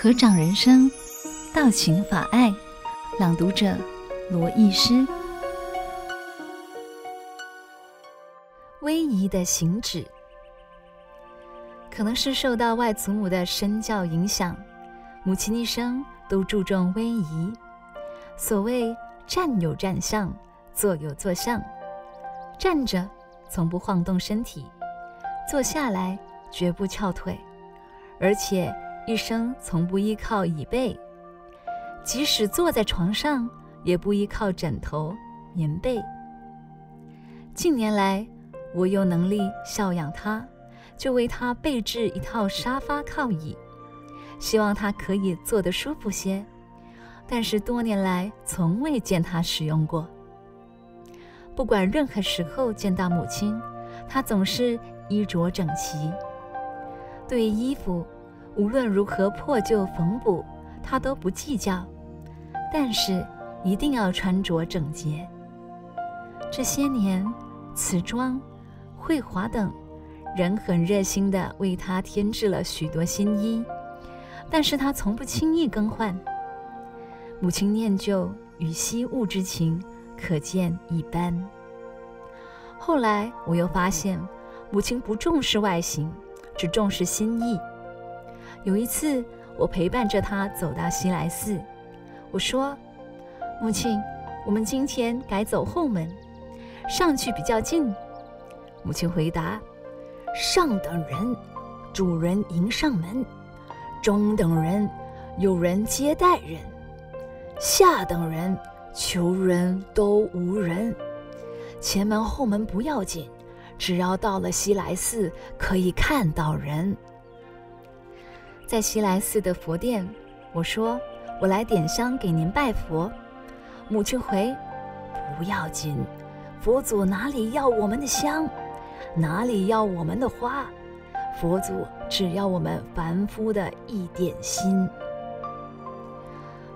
合掌人生，道情法爱，朗读者罗艺诗。威仪的行止，可能是受到外祖母的身教影响，母亲一生都注重威仪。所谓站有站相，坐有坐相，站着从不晃动身体，坐下来绝不翘腿，而且一生从不依靠椅背，即使坐在床上也不依靠枕头、棉被。近年来，我有能力孝养他，就为他备置一套沙发靠椅，希望他可以坐得舒服些。但是多年来从未见他使用过。不管任何时候见到母亲，他总是衣着整齐。对衣服，无论如何破旧缝补，他都不计较，但是一定要穿着整洁。这些年，瓷砖。绘画等人很热心地为他添置了许多新衣，但是他从不轻易更换。母亲念旧与惜物之情可见一斑。后来我又发现，母亲不重视外形，只重视心意。有一次，我陪伴着他走到西来寺，我说：“母亲，我们今天改走后门，上去比较近。”母亲回答：“上等人，主人迎上门；中等人，有人接待人；下等人，求人都无人。前门后门不要紧，只要到了西来寺，可以看到人。”在西来寺的佛殿，我说：“我来点香给您拜佛。”母亲回：“不要紧，佛祖哪里要我们的香？”哪里要我们的花？佛祖只要我们凡夫的一点心。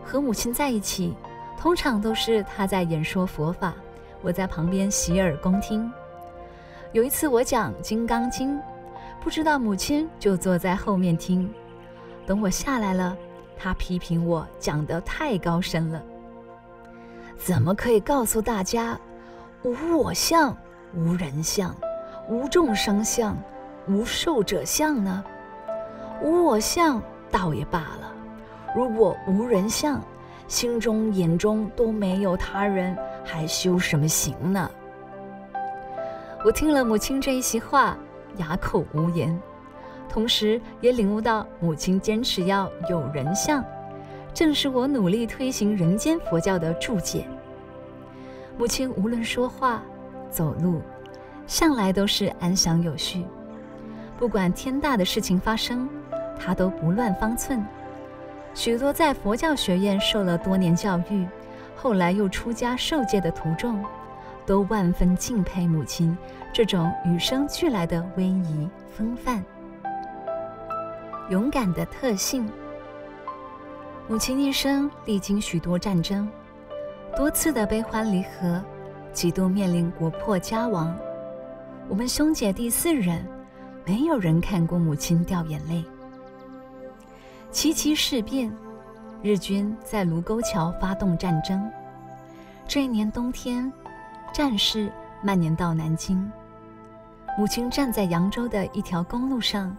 和母亲在一起，通常都是她在演说佛法，我在旁边洗耳恭听。有一次我讲《金刚经》，不知道母亲就坐在后面听。等我下来了，他批评我讲得太高深了。怎么可以告诉大家无我相、无人相？无众生相，无寿者相呢？无我相倒也罢了，如果无人相，心中眼中都没有他人，还修什么行呢？我听了母亲这一席话，哑口无言，同时也领悟到母亲坚持要有人相，正是我努力推行人间佛教的注解。母亲无论说话、走路。向来都是安详有序，不管天大的事情发生，她都不乱方寸。许多在佛教学院受了多年教育，后来又出家受戒的徒众，都万分敬佩母亲这种与生俱来的威仪风范。勇敢的特性。母亲一生历经许多战争，多次的悲欢离合，几度面临国破家亡。我们兄姐弟四人，没有人看过母亲掉眼泪。七七事变，日军在卢沟桥发动战争。这一年冬天，战事蔓延到南京。母亲站在扬州的一条公路上，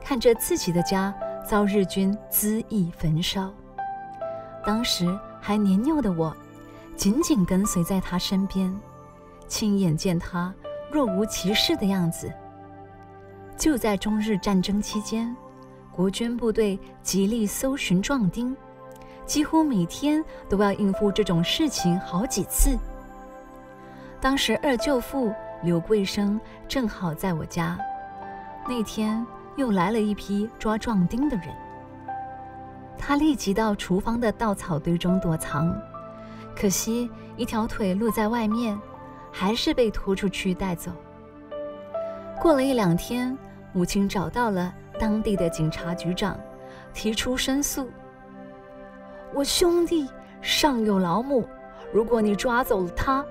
看着自己的家遭日军恣意焚烧。当时还年幼的我，紧紧跟随在他身边，亲眼见他。若无其事的样子。就在中日战争期间，国军部队极力搜寻壮丁，几乎每天都要应付这种事情好几次。当时二舅父刘贵生正好在我家，那天又来了一批抓壮丁的人。他立即到厨房的稻草堆中躲藏，可惜一条腿露在外面。还是被拖出去带走。过了一两天，母亲找到了当地的警察局长，提出申诉：“我兄弟上有老母，如果你抓走了他，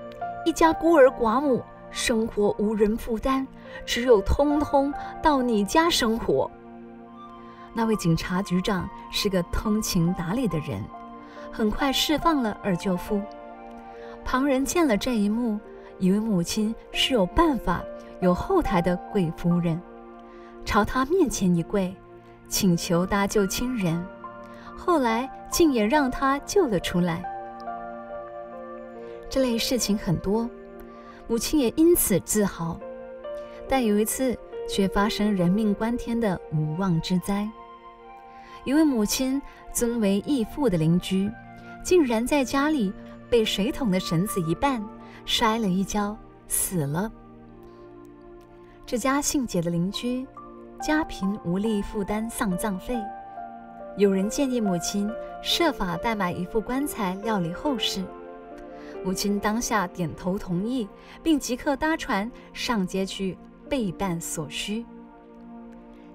一家孤儿寡母，生活无人负担，只有通通到你家生活。”那位警察局长是个通情达理的人，很快释放了二舅父。旁人见了这一幕，以为母亲是有办法、有后台的贵夫人，朝他面前一跪，请求搭救亲人。后来竟也让他救了出来。这类事情很多，母亲也因此自豪。但有一次，却发生人命关天的无妄之灾。一位母亲尊为义父的邻居，竟然在家里被水桶的绳子一绊，摔了一跤，死了。这家姓解的邻居，家贫无力负担丧葬费，有人建议母亲设法代买一副棺材料理后事。母亲当下点头同意，并即刻搭船上街去备办所需。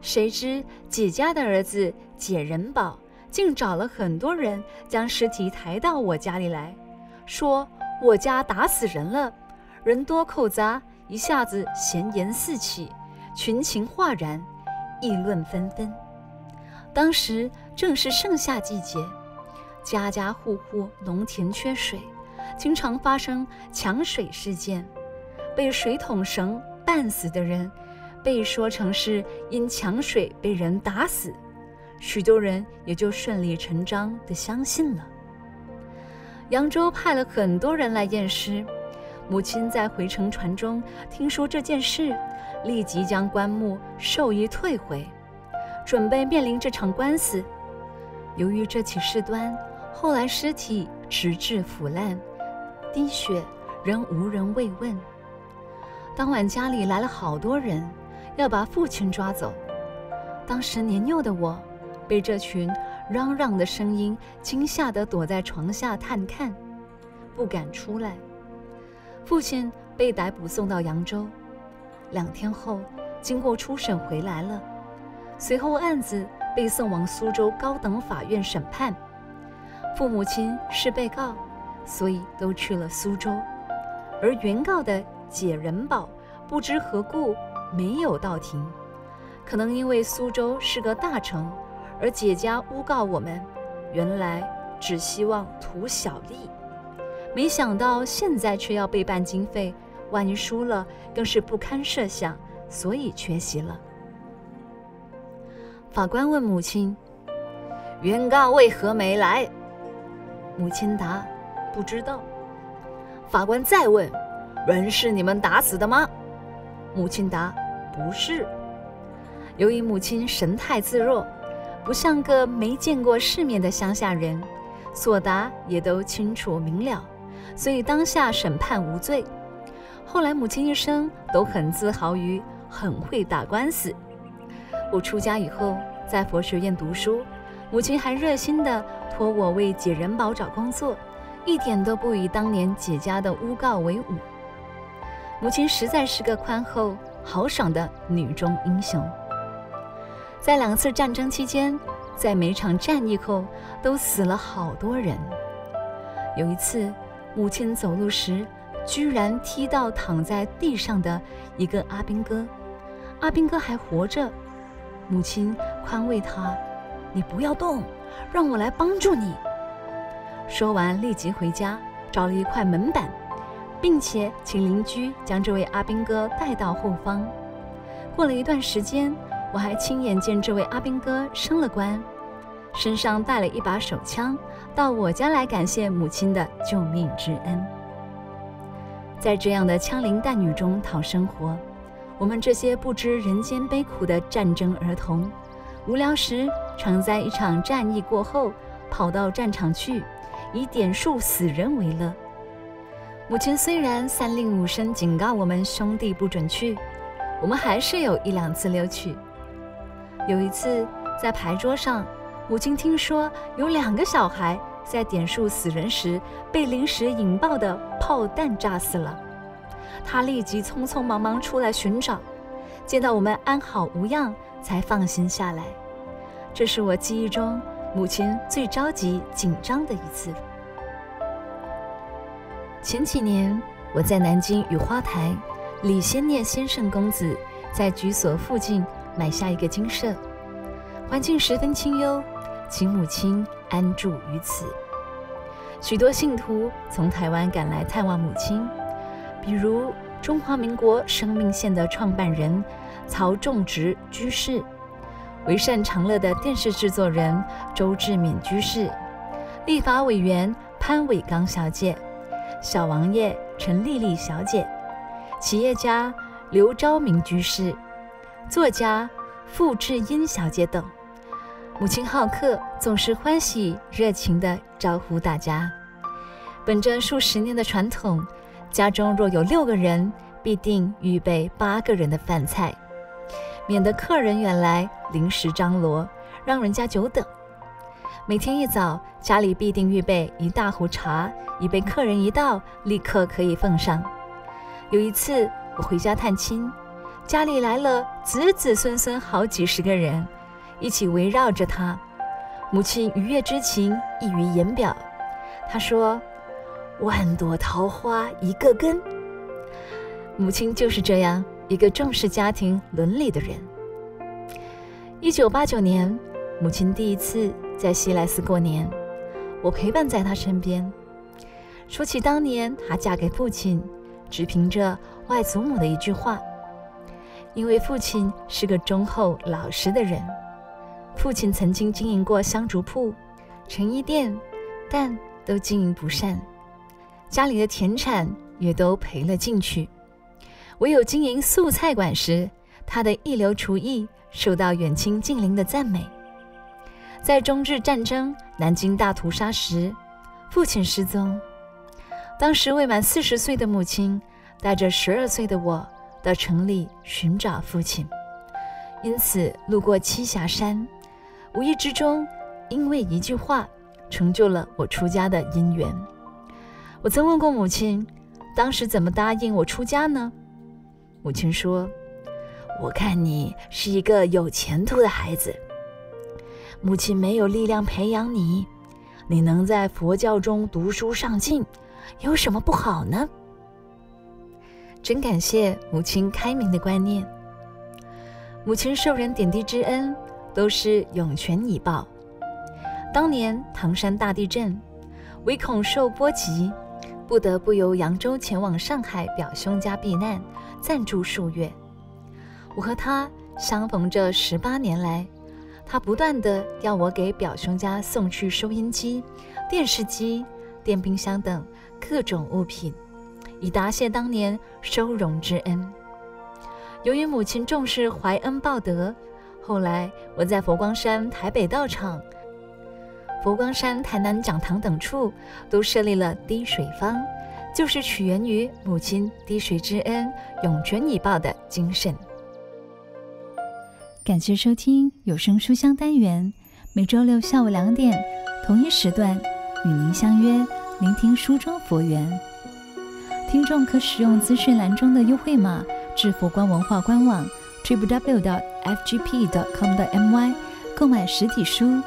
谁知姐家的儿子解人保竟找了很多人将尸体抬到我家里来，说我家打死人了，人多口杂，一下子闲言四起，群情哗然，议论纷纷。当时正是盛夏季节，家家户户农田缺水，经常发生抢水事件，被水桶绳绊死的人。被说成是因抢水被人打死，许多人也就顺理成章地相信了。扬州派了很多人来验尸，母亲在回程船中听说这件事，立即将棺木授意退回，准备面临这场官司。由于这起事端，后来尸体直至腐烂，滴血仍无人慰问。当晚家里来了好多人。要把父亲抓走。当时年幼的我，被这群嚷嚷的声音惊吓得躲在床下探看，不敢出来。父亲被逮捕送到扬州，两天后经过初审回来了。随后案子被送往苏州高等法院审判。父母亲是被告，所以都去了苏州。而原告的解人保不知何故。没有到庭，可能因为苏州是个大城，而姐家诬告我们，原来只希望图小利，没想到现在却要被办经费，万一输了更是不堪设想，所以缺席了。法官问母亲：“原告为何没来？”母亲答：“不知道。”法官再问：“人是你们打死的吗？”母亲答。不是，由于母亲神态自若，不像个没见过世面的乡下人，所答也都清楚明了，所以当下审判无罪。后来母亲一生都很自豪于很会打官司。我出家以后，在佛学院读书，母亲还热心地托我为解人保找工作，一点都不以当年姐家的诬告为伍。母亲实在是个宽厚。豪爽的女中英雄，在两次战争期间，在每场战役后都死了好多人。有一次，母亲走路时，居然踢到躺在地上的一个阿兵哥，阿兵哥还活着。母亲宽慰他：“你不要动，让我来帮助你。”说完，立即回家找了一块门板。并且请邻居将这位阿兵哥带到后方。过了一段时间，我还亲眼见这位阿兵哥升了官，身上带了一把手枪，到我家来感谢母亲的救命之恩。在这样的枪林弹雨中讨生活，我们这些不知人间悲苦的战争儿童，无聊时常在一场战役过后跑到战场去，以点数死人为乐。母亲虽然三令五申警告我们兄弟不准去，我们还是有一两次溜去。有一次在牌桌上，母亲听说有两个小孩在点数死人时被临时引爆的炮弹炸死了，她立即匆匆忙忙出来寻找，见到我们安好无恙，才放心下来。这是我记忆中母亲最着急紧张的一次。前几年，我在南京雨花台，李先念先生公子在居所附近买下一个精舍。环境十分清幽，请母亲安住于此。许多信徒从台湾赶来探望母亲，比如中华民国生命线的创办人曹仲植居士，为善长乐的电视制作人周志敏居士，立法委员潘伟刚小姐，小王爷陈丽丽小姐，企业家刘昭明居士，作家傅志英小姐等。母亲好客，总是欢喜热情地招呼大家。本着数十年的传统，家中若有六个人，必定预备八个人的饭菜，免得客人远来临时张罗，让人家久等。每天一早，家里必定预备一大壶茶，以备客人一到，立刻可以奉上。有一次，我回家探亲，家里来了子子孙孙好几十个人。一起围绕着他，母亲愉悦之情溢于言表。她说：“万朵桃花一个根。”母亲就是这样一个重视家庭伦理的人。一九八九年，母亲第一次在西莱斯过年，我陪伴在她身边。说起当年她嫁给父亲，只凭着外祖母的一句话，因为父亲是个忠厚老实的人。父亲曾经经营过香烛铺、成衣店，但都经营不善，家里的田产也都赔了进去。唯有经营素菜馆时，他的一流厨艺受到远亲近邻的赞美。在中日战争、南京大屠杀时，父亲失踪，当时未满四十岁的母亲带着十二岁的我到城里寻找父亲，因此路过栖霞山。无意之中，因为一句话，成就了我出家的因缘。我曾问过母亲，当时怎么答应我出家呢？母亲说：“我看你是一个有前途的孩子，母亲没有力量培养你，你能在佛教中读书上进，有什么不好呢？”真感谢母亲开明的观念。母亲受人点滴之恩。都是涌泉以报。当年唐山大地震，唯恐受波及，不得不由扬州前往上海表兄家避难，暂住数月。我和他相逢这十八年来，他不断地要我给表兄家送去收音机、电视机、电冰箱等各种物品，以答谢当年收容之恩。由于母亲重视怀恩报德。后来，我在佛光山台北道场、佛光山台南讲堂等处都设立了滴水坊，就是取源于母亲滴水之恩、涌泉以报的精神。感谢收听有声书香单元，每周六下午两点同一时段与您相约，聆听书中佛缘。听众可使用资讯栏中的优惠码至佛光文化官网。www.fgp.com.my 购买实体书，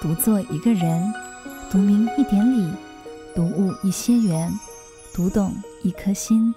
独坐一个人，独明一点理，独悟一些缘，读懂一颗心。